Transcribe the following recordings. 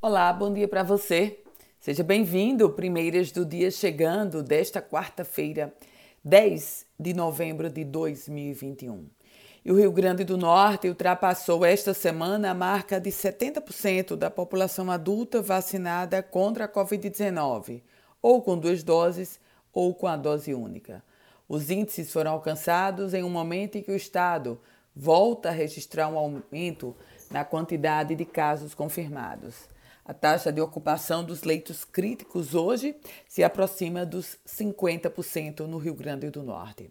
Olá, bom dia para você. Seja bem-vindo, primeiras do dia chegando desta quarta-feira, 10 de novembro de 2021. E o Rio Grande do Norte ultrapassou esta semana a marca de 70% da população adulta vacinada contra a Covid-19, ou com duas doses ou com a dose única. Os índices foram alcançados em um momento em que o Estado volta a registrar um aumento na quantidade de casos confirmados. A taxa de ocupação dos leitos críticos hoje se aproxima dos 50% no Rio Grande do Norte.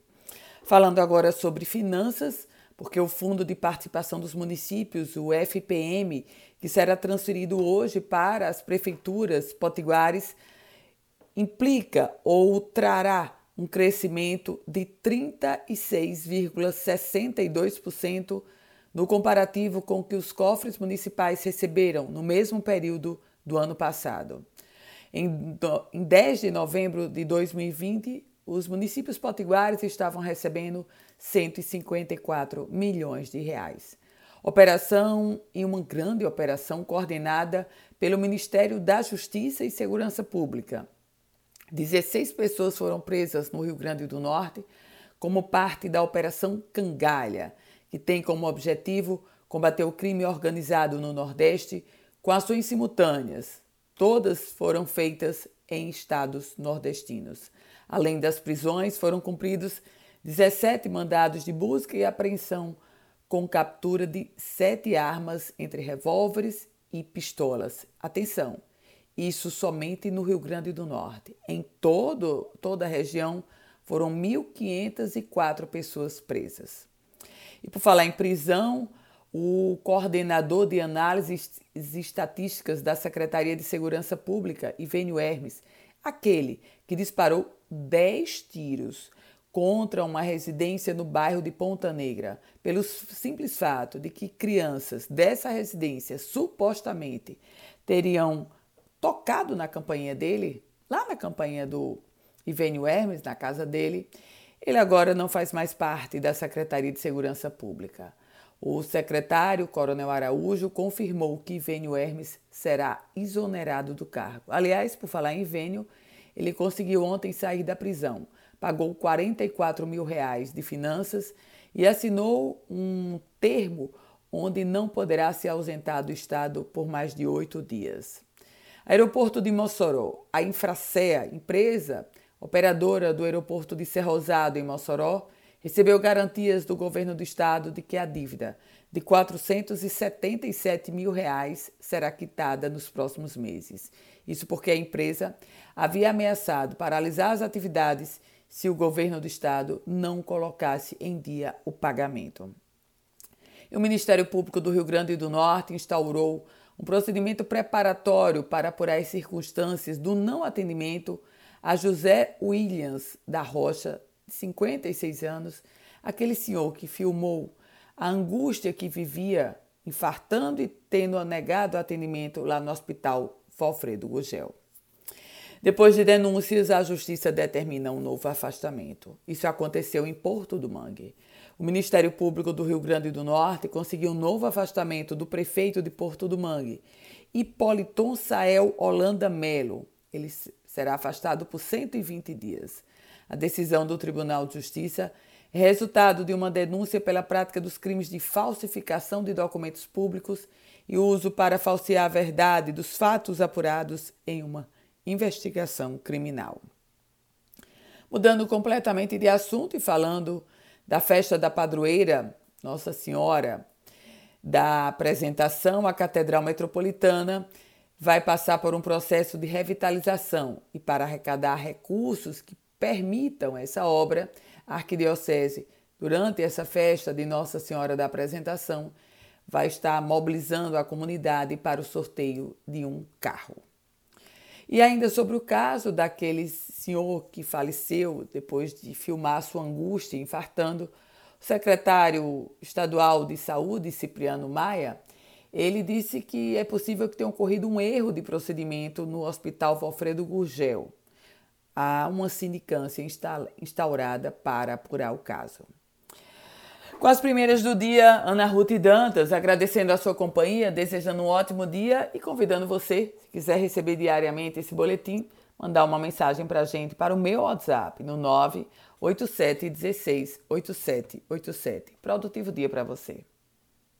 Falando agora sobre finanças, porque o Fundo de Participação dos Municípios, o FPM, que será transferido hoje para as prefeituras potiguares, implica ou trará um crescimento de 36,62% no comparativo com o que os cofres municipais receberam no mesmo período do ano passado. Em, 10 de novembro de 2020, os municípios potiguares estavam recebendo 154 milhões de reais. Operação e uma grande operação coordenada pelo Ministério da Justiça e Segurança Pública. 16 pessoas foram presas no Rio Grande do Norte como parte da Operação Cangalha, que tem como objetivo combater o crime organizado no Nordeste com ações simultâneas. Todas foram feitas em estados nordestinos. Além das prisões, foram cumpridos 17 mandados de busca e apreensão, com captura de sete armas entre revólveres e pistolas. Atenção! Isso somente no Rio Grande do Norte. Em todo, toda a região foram 1.504 pessoas presas. E por falar em prisão, o coordenador de análises estatísticas da Secretaria de Segurança Pública, Ivênio Hermes, aquele que disparou 10 tiros contra uma residência no bairro de Ponta Negra, pelo simples fato de que crianças dessa residência supostamente teriam tocado na campanha dele, lá na campanha do Ivênio Hermes, na casa dele, ele agora não faz mais parte da Secretaria de Segurança Pública. O secretário, Coronel Araújo, confirmou que Ivênio Hermes será exonerado do cargo. Aliás, por falar em Ivênio, ele conseguiu ontem sair da prisão pagou 44 mil reais de finanças e assinou um termo onde não poderá se ausentar do Estado por mais de oito dias. Aeroporto de Mossoró, a Infracea, empresa operadora do aeroporto de Cerrosado, em Mossoró, recebeu garantias do governo do estado de que a dívida de 477 mil reais será quitada nos próximos meses. Isso porque a empresa havia ameaçado paralisar as atividades se o governo do estado não colocasse em dia o pagamento. E o Ministério Público do Rio Grande do Norte instaurou um procedimento preparatório para apurar as circunstâncias do não atendimento a José Williams da Rocha, de 56 anos, aquele senhor que filmou a angústia que vivia infartando e tendo negado atendimento lá no Hospital Valfredo Gugel. Depois de denúncias, a Justiça determina um novo afastamento. Isso aconteceu em Porto do Mangue. O Ministério Público do Rio Grande do Norte conseguiu um novo afastamento do prefeito de Porto do Mangue, Hipoliton Sael Holanda Melo. Ele será afastado por 120 dias. A decisão do Tribunal de Justiça é resultado de uma denúncia pela prática dos crimes de falsificação de documentos públicos e uso para falsear a verdade dos fatos apurados em uma investigação criminal. Mudando completamente de assunto e falando da festa da padroeira Nossa Senhora, da apresentação à Catedral Metropolitana, vai passar por um processo de revitalização e para arrecadar recursos que permitam essa obra, a Arquidiocese, durante essa festa de Nossa Senhora da Apresentação, vai estar mobilizando a comunidade para o sorteio de um carro. E ainda sobre o caso daquele senhor que faleceu depois de filmar sua angústia infartando, o secretário estadual de saúde, Cipriano Maia, ele disse que é possível que tenha ocorrido um erro de procedimento no Hospital Valfredo Gurgel. Há uma sindicância instaurada para apurar o caso. Com as primeiras do dia, Ana Ruth Dantas, agradecendo a sua companhia, desejando um ótimo dia e convidando você, se quiser receber diariamente esse boletim, mandar uma mensagem para a gente para o meu WhatsApp no 987 16 8787. Produtivo dia para você.